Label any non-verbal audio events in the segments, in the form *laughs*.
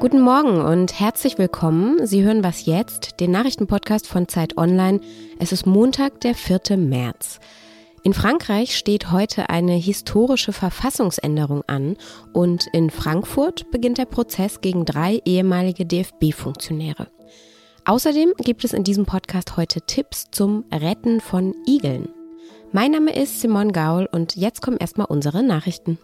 Guten Morgen und herzlich willkommen. Sie hören was jetzt, den Nachrichtenpodcast von Zeit Online. Es ist Montag, der 4. März. In Frankreich steht heute eine historische Verfassungsänderung an und in Frankfurt beginnt der Prozess gegen drei ehemalige DFB-Funktionäre. Außerdem gibt es in diesem Podcast heute Tipps zum Retten von Igeln. Mein Name ist Simon Gaul und jetzt kommen erstmal unsere Nachrichten.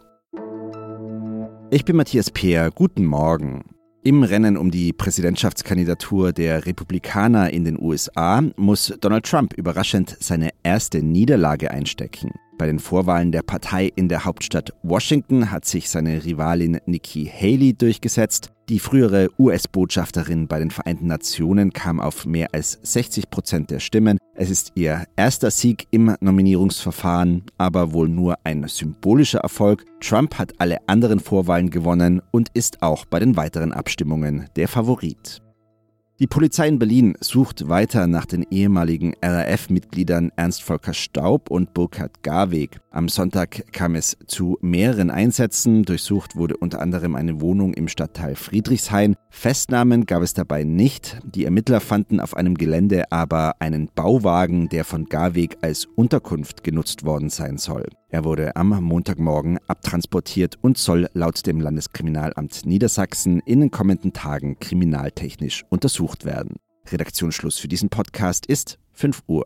Ich bin Matthias Peer. Guten Morgen. Im Rennen um die Präsidentschaftskandidatur der Republikaner in den USA muss Donald Trump überraschend seine erste Niederlage einstecken. Bei den Vorwahlen der Partei in der Hauptstadt Washington hat sich seine Rivalin Nikki Haley durchgesetzt. Die frühere US-Botschafterin bei den Vereinten Nationen kam auf mehr als 60 Prozent der Stimmen. Es ist ihr erster Sieg im Nominierungsverfahren, aber wohl nur ein symbolischer Erfolg. Trump hat alle anderen Vorwahlen gewonnen und ist auch bei den weiteren Abstimmungen der Favorit. Die Polizei in Berlin sucht weiter nach den ehemaligen RAF-Mitgliedern Ernst Volker Staub und Burkhard Garweg. Am Sonntag kam es zu mehreren Einsätzen. Durchsucht wurde unter anderem eine Wohnung im Stadtteil Friedrichshain. Festnahmen gab es dabei nicht. Die Ermittler fanden auf einem Gelände aber einen Bauwagen, der von Garweg als Unterkunft genutzt worden sein soll. Er wurde am Montagmorgen abtransportiert und soll laut dem Landeskriminalamt Niedersachsen in den kommenden Tagen kriminaltechnisch untersucht werden. Redaktionsschluss für diesen Podcast ist 5 Uhr.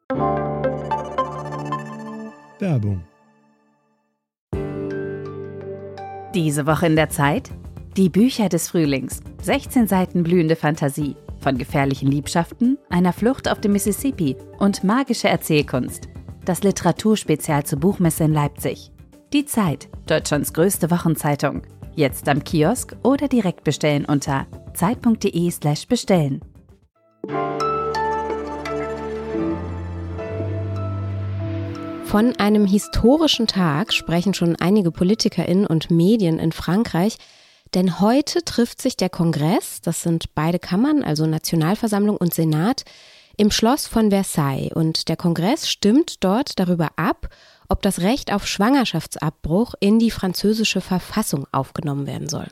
Werbung. Diese Woche in der Zeit? Die Bücher des Frühlings. 16 Seiten blühende Fantasie. Von gefährlichen Liebschaften, einer Flucht auf dem Mississippi und magische Erzählkunst das Literaturspezial zur Buchmesse in Leipzig. Die Zeit, Deutschlands größte Wochenzeitung. Jetzt am Kiosk oder direkt bestellen unter zeit.de/slash bestellen. Von einem historischen Tag sprechen schon einige PolitikerInnen und Medien in Frankreich, denn heute trifft sich der Kongress, das sind beide Kammern, also Nationalversammlung und Senat, im Schloss von Versailles und der Kongress stimmt dort darüber ab, ob das Recht auf Schwangerschaftsabbruch in die französische Verfassung aufgenommen werden soll.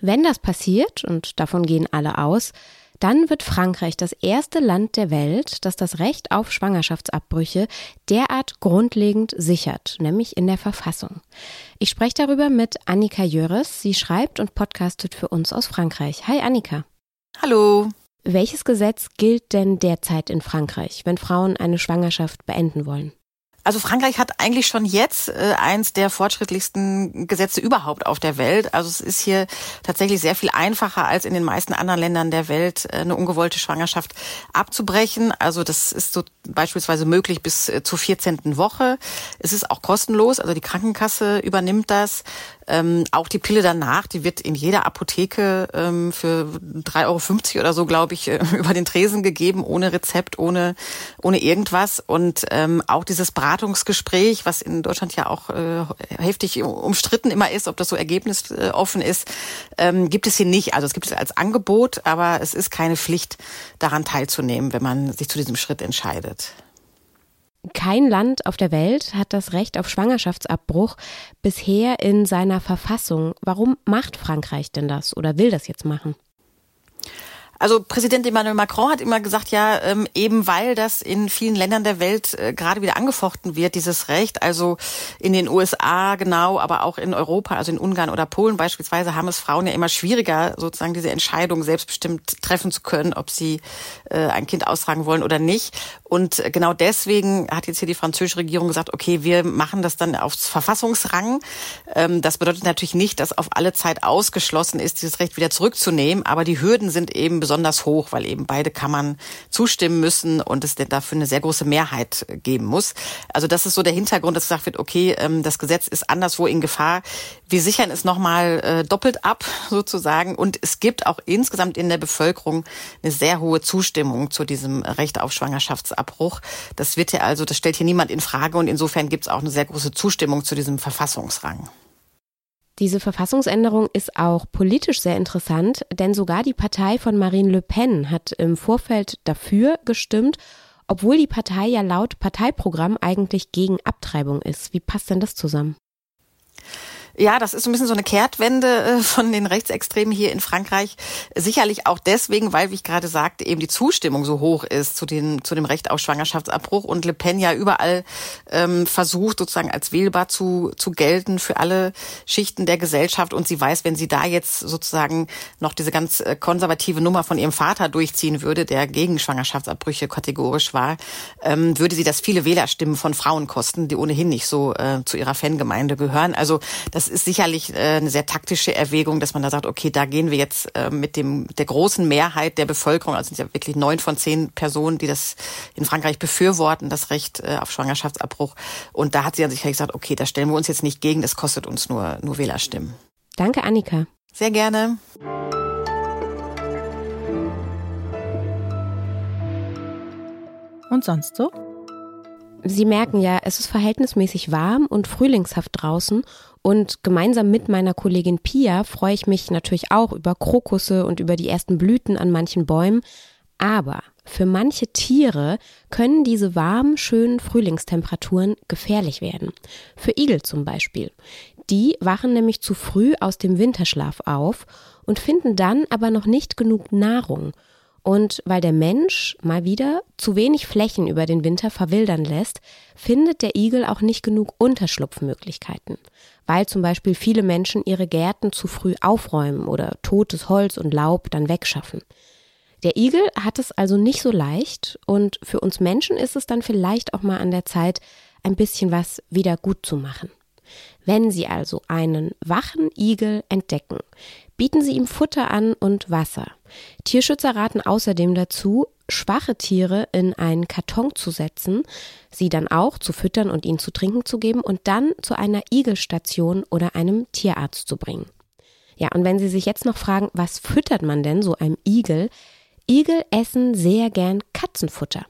Wenn das passiert, und davon gehen alle aus, dann wird Frankreich das erste Land der Welt, das das Recht auf Schwangerschaftsabbrüche derart grundlegend sichert, nämlich in der Verfassung. Ich spreche darüber mit Annika Jöres. Sie schreibt und podcastet für uns aus Frankreich. Hi Annika. Hallo. Welches Gesetz gilt denn derzeit in Frankreich, wenn Frauen eine Schwangerschaft beenden wollen? Also Frankreich hat eigentlich schon jetzt äh, eins der fortschrittlichsten Gesetze überhaupt auf der Welt. Also es ist hier tatsächlich sehr viel einfacher als in den meisten anderen Ländern der Welt, äh, eine ungewollte Schwangerschaft abzubrechen. Also das ist so beispielsweise möglich bis äh, zur 14. Woche. Es ist auch kostenlos, also die Krankenkasse übernimmt das. Ähm, auch die Pille danach, die wird in jeder Apotheke ähm, für 3,50 Euro oder so, glaube ich, *laughs* äh, über den Tresen gegeben, ohne Rezept, ohne, ohne irgendwas. Und ähm, auch dieses Beratungsgespräch, was in Deutschland ja auch äh, heftig umstritten immer ist, ob das so ergebnisoffen ist, ähm, gibt es hier nicht. Also es gibt es als Angebot, aber es ist keine Pflicht, daran teilzunehmen, wenn man sich zu diesem Schritt entscheidet. Kein Land auf der Welt hat das Recht auf Schwangerschaftsabbruch bisher in seiner Verfassung. Warum macht Frankreich denn das oder will das jetzt machen? Also Präsident Emmanuel Macron hat immer gesagt, ja, ähm, eben weil das in vielen Ländern der Welt äh, gerade wieder angefochten wird, dieses Recht, also in den USA genau, aber auch in Europa, also in Ungarn oder Polen beispielsweise, haben es Frauen ja immer schwieriger, sozusagen diese Entscheidung selbstbestimmt treffen zu können, ob sie äh, ein Kind austragen wollen oder nicht. Und genau deswegen hat jetzt hier die französische Regierung gesagt, okay, wir machen das dann aufs Verfassungsrang. Ähm, das bedeutet natürlich nicht, dass auf alle Zeit ausgeschlossen ist, dieses Recht wieder zurückzunehmen, aber die Hürden sind eben besonders hoch, weil eben beide Kammern zustimmen müssen und es dafür eine sehr große Mehrheit geben muss. Also das ist so der Hintergrund, dass gesagt wird, okay, ähm, das Gesetz ist anderswo in Gefahr. Wir sichern es nochmal äh, doppelt ab sozusagen und es gibt auch insgesamt in der Bevölkerung eine sehr hohe Zustimmung zu diesem Recht auf Schwangerschaftsabbruch. Das wird ja also, das stellt hier niemand in Frage und insofern gibt es auch eine sehr große Zustimmung zu diesem Verfassungsrang. Diese Verfassungsänderung ist auch politisch sehr interessant, denn sogar die Partei von Marine Le Pen hat im Vorfeld dafür gestimmt, obwohl die Partei ja laut Parteiprogramm eigentlich gegen Abtreibung ist. Wie passt denn das zusammen? Ja, das ist ein bisschen so eine Kehrtwende äh, von den Rechtsextremen hier in Frankreich. Sicherlich auch deswegen, weil, wie ich gerade sagte, eben die Zustimmung so hoch ist zu, den, zu dem Recht auf Schwangerschaftsabbruch und Le Pen ja überall ähm, versucht, sozusagen als wählbar zu, zu gelten für alle Schichten der Gesellschaft. Und sie weiß, wenn sie da jetzt sozusagen noch diese ganz äh, konservative Nummer von ihrem Vater durchziehen würde, der gegen Schwangerschaftsabbrüche kategorisch war, ähm, würde sie das viele Wählerstimmen von Frauen kosten, die ohnehin nicht so äh, zu ihrer Fangemeinde gehören. Also das das ist sicherlich äh, eine sehr taktische Erwägung, dass man da sagt, okay, da gehen wir jetzt äh, mit dem der großen Mehrheit der Bevölkerung, also sind ja wirklich neun von zehn Personen, die das in Frankreich befürworten, das Recht äh, auf Schwangerschaftsabbruch. Und da hat sie dann sicherlich gesagt, okay, da stellen wir uns jetzt nicht gegen, das kostet uns nur, nur Wählerstimmen. Danke, Annika. Sehr gerne. Und sonst so? Sie merken ja, es ist verhältnismäßig warm und frühlingshaft draußen und gemeinsam mit meiner Kollegin Pia freue ich mich natürlich auch über Krokusse und über die ersten Blüten an manchen Bäumen. Aber für manche Tiere können diese warmen, schönen Frühlingstemperaturen gefährlich werden. Für Igel zum Beispiel. Die wachen nämlich zu früh aus dem Winterschlaf auf und finden dann aber noch nicht genug Nahrung. Und weil der Mensch mal wieder zu wenig Flächen über den Winter verwildern lässt, findet der Igel auch nicht genug Unterschlupfmöglichkeiten, weil zum Beispiel viele Menschen ihre Gärten zu früh aufräumen oder totes Holz und Laub dann wegschaffen. Der Igel hat es also nicht so leicht und für uns Menschen ist es dann vielleicht auch mal an der Zeit, ein bisschen was wieder gut zu machen. Wenn Sie also einen wachen Igel entdecken, bieten Sie ihm Futter an und Wasser. Tierschützer raten außerdem dazu, schwache Tiere in einen Karton zu setzen, sie dann auch zu füttern und ihnen zu trinken zu geben und dann zu einer Igelstation oder einem Tierarzt zu bringen. Ja, und wenn Sie sich jetzt noch fragen, was füttert man denn so einem Igel? Igel essen sehr gern Katzenfutter.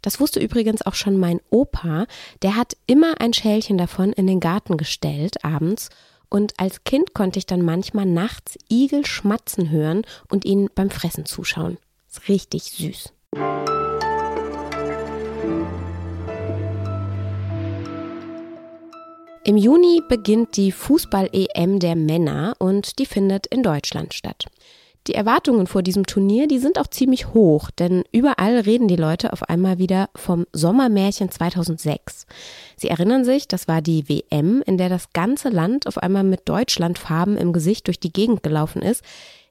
Das wusste übrigens auch schon mein Opa, der hat immer ein Schälchen davon in den Garten gestellt abends und als Kind konnte ich dann manchmal nachts Igel schmatzen hören und ihnen beim Fressen zuschauen. Ist richtig süß. Im Juni beginnt die Fußball-EM der Männer und die findet in Deutschland statt. Die Erwartungen vor diesem Turnier, die sind auch ziemlich hoch, denn überall reden die Leute auf einmal wieder vom Sommermärchen 2006. Sie erinnern sich, das war die WM, in der das ganze Land auf einmal mit Deutschlandfarben im Gesicht durch die Gegend gelaufen ist.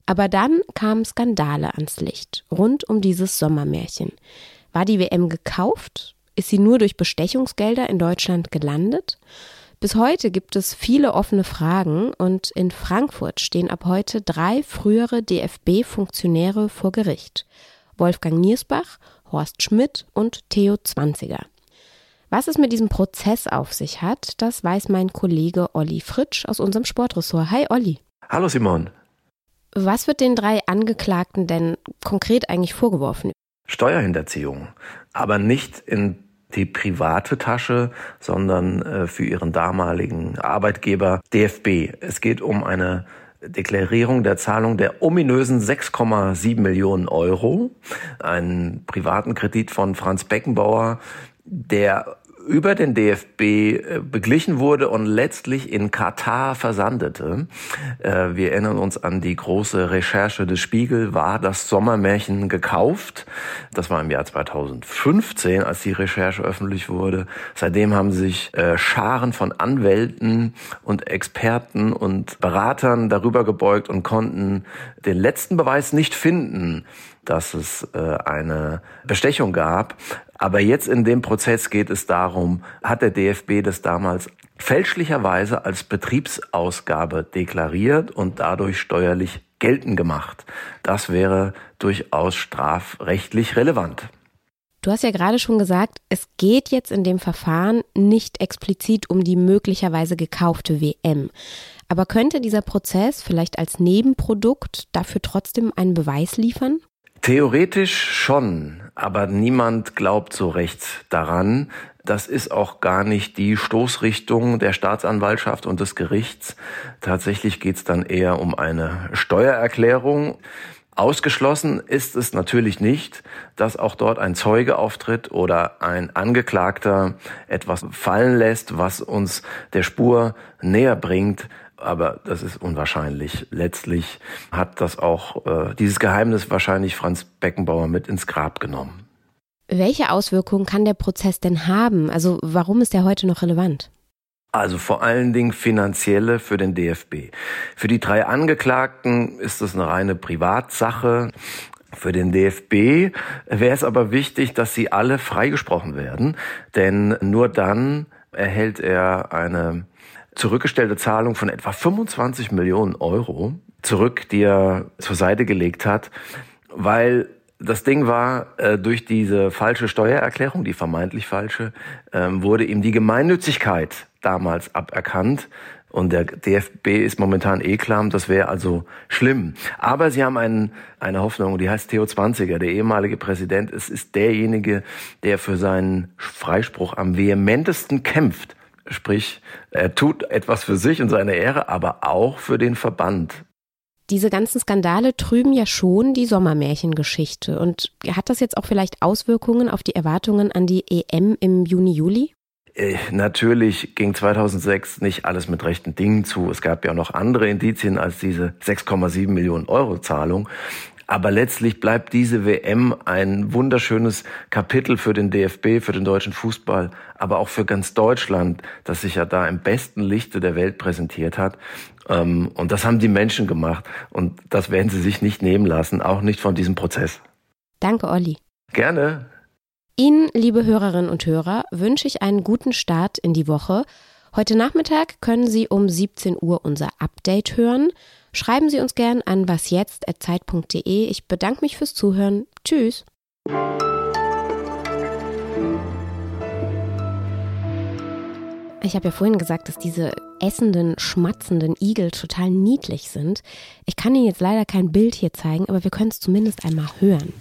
Aber dann kamen Skandale ans Licht rund um dieses Sommermärchen. War die WM gekauft? Ist sie nur durch Bestechungsgelder in Deutschland gelandet? Bis heute gibt es viele offene Fragen und in Frankfurt stehen ab heute drei frühere DFB-Funktionäre vor Gericht. Wolfgang Niersbach, Horst Schmidt und Theo Zwanziger. Was es mit diesem Prozess auf sich hat, das weiß mein Kollege Olli Fritsch aus unserem Sportressort. Hi Olli. Hallo Simon. Was wird den drei Angeklagten denn konkret eigentlich vorgeworfen? Steuerhinterziehung, aber nicht in die private Tasche, sondern äh, für ihren damaligen Arbeitgeber DFB. Es geht um eine Deklarierung der Zahlung der ominösen 6,7 Millionen Euro, einen privaten Kredit von Franz Beckenbauer, der über den DFB äh, beglichen wurde und letztlich in Katar versandete. Äh, wir erinnern uns an die große Recherche des Spiegel, war das Sommermärchen gekauft? Das war im Jahr 2015, als die Recherche öffentlich wurde. Seitdem haben sich äh, Scharen von Anwälten und Experten und Beratern darüber gebeugt und konnten den letzten Beweis nicht finden, dass es eine Bestechung gab. Aber jetzt in dem Prozess geht es darum, hat der DFB das damals fälschlicherweise als Betriebsausgabe deklariert und dadurch steuerlich geltend gemacht. Das wäre durchaus strafrechtlich relevant. Du hast ja gerade schon gesagt, es geht jetzt in dem Verfahren nicht explizit um die möglicherweise gekaufte WM. Aber könnte dieser Prozess vielleicht als Nebenprodukt dafür trotzdem einen Beweis liefern? Theoretisch schon, aber niemand glaubt so recht daran. Das ist auch gar nicht die Stoßrichtung der Staatsanwaltschaft und des Gerichts. Tatsächlich geht es dann eher um eine Steuererklärung. Ausgeschlossen ist es natürlich nicht, dass auch dort ein Zeuge auftritt oder ein Angeklagter etwas fallen lässt, was uns der Spur näher bringt. Aber das ist unwahrscheinlich. Letztlich hat das auch äh, dieses Geheimnis wahrscheinlich Franz Beckenbauer mit ins Grab genommen. Welche Auswirkungen kann der Prozess denn haben? Also warum ist er heute noch relevant? Also vor allen Dingen finanzielle für den DFB. Für die drei Angeklagten ist es eine reine Privatsache. Für den DFB wäre es aber wichtig, dass sie alle freigesprochen werden, denn nur dann erhält er eine zurückgestellte Zahlung von etwa 25 Millionen Euro zurück, die er zur Seite gelegt hat, weil das Ding war, äh, durch diese falsche Steuererklärung, die vermeintlich falsche, ähm, wurde ihm die Gemeinnützigkeit damals aberkannt. Und der DFB ist momentan eh klar, das wäre also schlimm. Aber sie haben einen, eine Hoffnung, die heißt Theo Zwanziger, der ehemalige Präsident. Es ist derjenige, der für seinen Freispruch am vehementesten kämpft. Sprich, er tut etwas für sich und seine Ehre, aber auch für den Verband. Diese ganzen Skandale trüben ja schon die Sommermärchengeschichte. Und hat das jetzt auch vielleicht Auswirkungen auf die Erwartungen an die EM im Juni, Juli? Äh, natürlich ging 2006 nicht alles mit rechten Dingen zu. Es gab ja noch andere Indizien als diese 6,7 Millionen Euro Zahlung. Aber letztlich bleibt diese WM ein wunderschönes Kapitel für den DFB, für den deutschen Fußball, aber auch für ganz Deutschland, das sich ja da im besten Lichte der Welt präsentiert hat. Ähm, und das haben die Menschen gemacht. Und das werden sie sich nicht nehmen lassen, auch nicht von diesem Prozess. Danke, Olli. Gerne. Ihnen, liebe Hörerinnen und Hörer, wünsche ich einen guten Start in die Woche. Heute Nachmittag können Sie um 17 Uhr unser Update hören. Schreiben Sie uns gern an wasjetzt.zeit.de. Ich bedanke mich fürs Zuhören. Tschüss. Ich habe ja vorhin gesagt, dass diese essenden, schmatzenden Igel total niedlich sind. Ich kann Ihnen jetzt leider kein Bild hier zeigen, aber wir können es zumindest einmal hören.